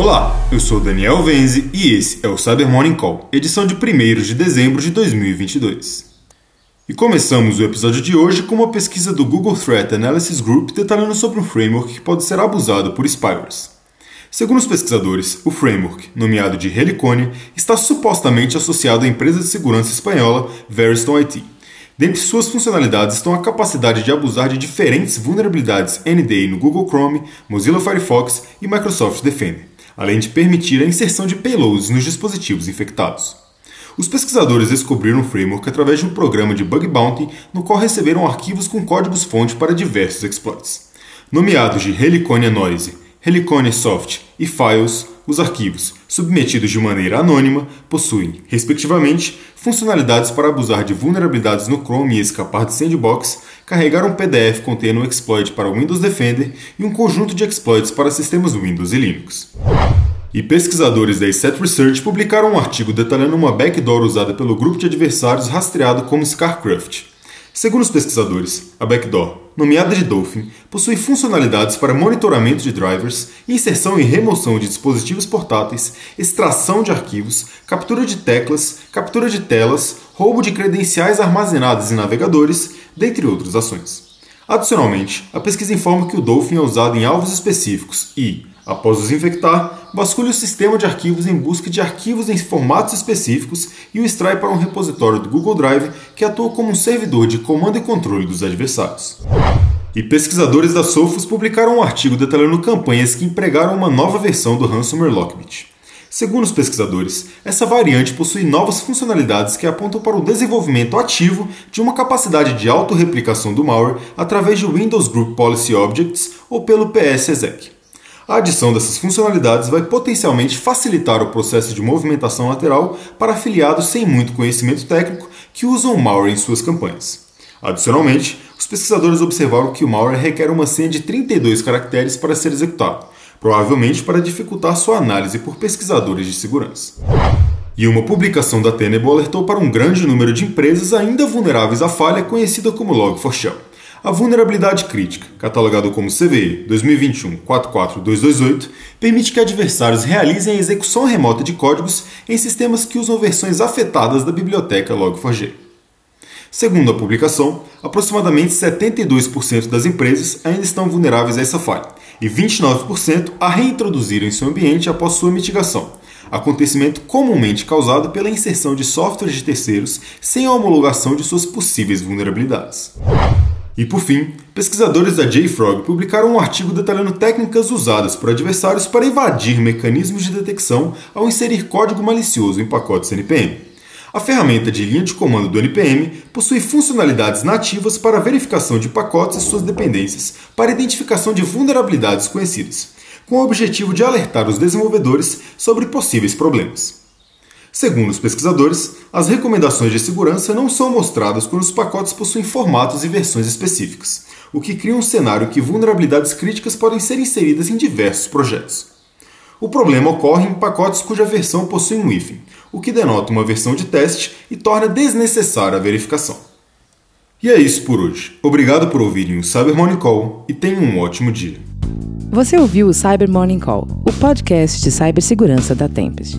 Olá, eu sou Daniel Venzi e esse é o Cyber Morning Call, edição de 1 de dezembro de 2022. E começamos o episódio de hoje com uma pesquisa do Google Threat Analysis Group detalhando sobre um framework que pode ser abusado por spywares. Segundo os pesquisadores, o framework, nomeado de Helicone, está supostamente associado à empresa de segurança espanhola Veriston IT. Dentre suas funcionalidades estão a capacidade de abusar de diferentes vulnerabilidades NDA no Google Chrome, Mozilla Firefox e Microsoft Defender, além de permitir a inserção de payloads nos dispositivos infectados. Os pesquisadores descobriram o framework através de um programa de bug bounty no qual receberam arquivos com códigos-fonte para diversos exploits. Nomeados de Helicone Noise, Helicone Soft e Files, os arquivos, submetidos de maneira anônima, possuem, respectivamente, funcionalidades para abusar de vulnerabilidades no Chrome e escapar de sandbox, carregar um PDF contendo um exploit para Windows Defender e um conjunto de exploits para sistemas Windows e Linux. E pesquisadores da Set Research publicaram um artigo detalhando uma backdoor usada pelo grupo de adversários rastreado como ScarCraft. Segundo os pesquisadores, a backdoor, nomeada de Dolphin, possui funcionalidades para monitoramento de drivers, inserção e remoção de dispositivos portáteis, extração de arquivos, captura de teclas, captura de telas, roubo de credenciais armazenadas em navegadores, dentre outras ações. Adicionalmente, a pesquisa informa que o Dolphin é usado em alvos específicos e, Após os infectar, vasculhe o sistema de arquivos em busca de arquivos em formatos específicos e o extrai para um repositório do Google Drive que atua como um servidor de comando e controle dos adversários. E pesquisadores da Sophos publicaram um artigo detalhando campanhas que empregaram uma nova versão do ransomware Lockbit. Segundo os pesquisadores, essa variante possui novas funcionalidades que apontam para o desenvolvimento ativo de uma capacidade de autorreplicação do malware através de Windows Group Policy Objects ou pelo PS-exec. A adição dessas funcionalidades vai potencialmente facilitar o processo de movimentação lateral para afiliados sem muito conhecimento técnico que usam o malware em suas campanhas. Adicionalmente, os pesquisadores observaram que o malware requer uma senha de 32 caracteres para ser executado, provavelmente para dificultar sua análise por pesquisadores de segurança. E uma publicação da Tenable alertou para um grande número de empresas ainda vulneráveis à falha conhecida como Log4Shell. A vulnerabilidade crítica, catalogado como CVE 2021-44228, permite que adversários realizem a execução remota de códigos em sistemas que usam versões afetadas da biblioteca Log4j. Segundo a publicação, aproximadamente 72% das empresas ainda estão vulneráveis a essa falha e 29% a reintroduzirem seu ambiente após sua mitigação, acontecimento comumente causado pela inserção de softwares de terceiros sem a homologação de suas possíveis vulnerabilidades. E por fim, pesquisadores da JFrog publicaram um artigo detalhando técnicas usadas por adversários para invadir mecanismos de detecção ao inserir código malicioso em pacotes NPM. A ferramenta de linha de comando do NPM possui funcionalidades nativas para verificação de pacotes e suas dependências para identificação de vulnerabilidades conhecidas, com o objetivo de alertar os desenvolvedores sobre possíveis problemas. Segundo os pesquisadores, as recomendações de segurança não são mostradas quando os pacotes possuem formatos e versões específicas, o que cria um cenário que vulnerabilidades críticas podem ser inseridas em diversos projetos. O problema ocorre em pacotes cuja versão possui um hífen, o que denota uma versão de teste e torna desnecessária a verificação. E é isso por hoje. Obrigado por ouvirem o Cyber Morning Call e tenham um ótimo dia. Você ouviu o Cyber Morning Call, o podcast de cibersegurança da Tempest.